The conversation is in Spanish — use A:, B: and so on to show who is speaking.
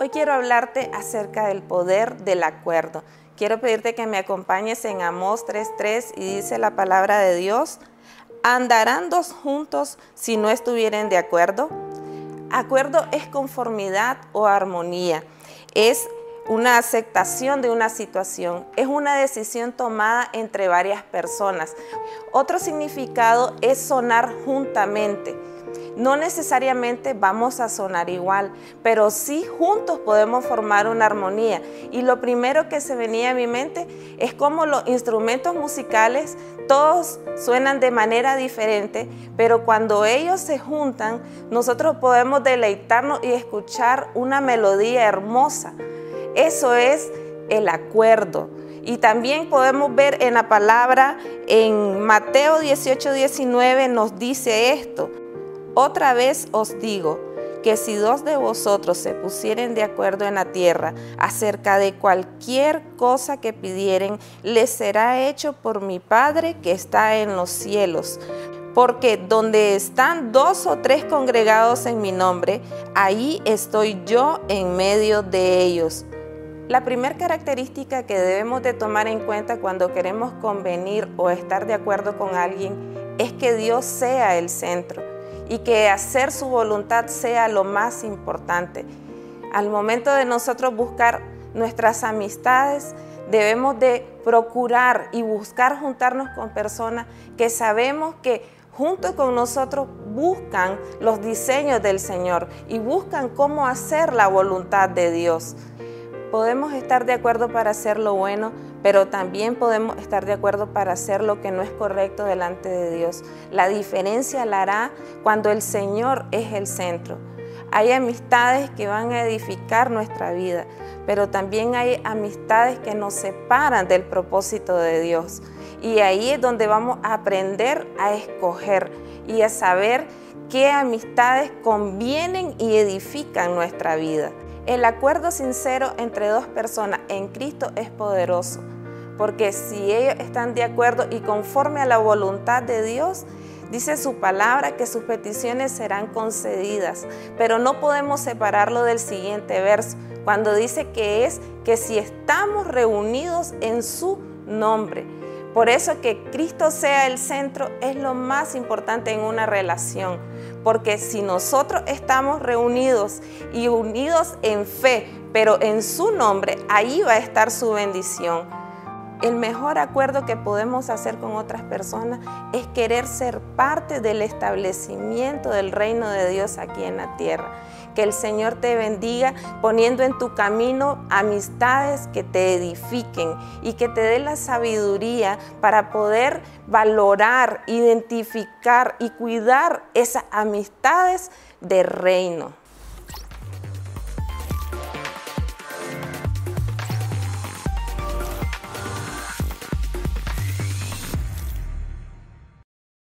A: Hoy quiero hablarte acerca del poder del acuerdo. Quiero pedirte que me acompañes en Amós 3.3 y dice la palabra de Dios, ¿andarán dos juntos si no estuvieren de acuerdo? Acuerdo es conformidad o armonía, es una aceptación de una situación, es una decisión tomada entre varias personas. Otro significado es sonar juntamente no necesariamente vamos a sonar igual, pero sí juntos podemos formar una armonía. Y lo primero que se venía a mi mente es cómo los instrumentos musicales todos suenan de manera diferente, pero cuando ellos se juntan, nosotros podemos deleitarnos y escuchar una melodía hermosa. Eso es el acuerdo. Y también podemos ver en la palabra, en Mateo 18, 19 nos dice esto. Otra vez os digo que si dos de vosotros se pusieren de acuerdo en la tierra acerca de cualquier cosa que pidieren, les será hecho por mi Padre que está en los cielos. Porque donde están dos o tres congregados en mi nombre, ahí estoy yo en medio de ellos. La primera característica que debemos de tomar en cuenta cuando queremos convenir o estar de acuerdo con alguien es que Dios sea el centro y que hacer su voluntad sea lo más importante. Al momento de nosotros buscar nuestras amistades, debemos de procurar y buscar juntarnos con personas que sabemos que junto con nosotros buscan los diseños del Señor y buscan cómo hacer la voluntad de Dios. Podemos estar de acuerdo para hacer lo bueno, pero también podemos estar de acuerdo para hacer lo que no es correcto delante de Dios. La diferencia la hará cuando el Señor es el centro. Hay amistades que van a edificar nuestra vida, pero también hay amistades que nos separan del propósito de Dios. Y ahí es donde vamos a aprender a escoger y a saber qué amistades convienen y edifican nuestra vida. El acuerdo sincero entre dos personas en Cristo es poderoso, porque si ellos están de acuerdo y conforme a la voluntad de Dios, dice su palabra que sus peticiones serán concedidas, pero no podemos separarlo del siguiente verso, cuando dice que es que si estamos reunidos en su nombre. Por eso que Cristo sea el centro es lo más importante en una relación porque si nosotros estamos reunidos y unidos en fe, pero en su nombre, ahí va a estar su bendición. El mejor acuerdo que podemos hacer con otras personas es querer ser parte del establecimiento del reino de Dios aquí en la tierra. Que el Señor te bendiga poniendo en tu camino amistades que te edifiquen y que te dé la sabiduría para poder valorar, identificar y cuidar esas amistades de reino.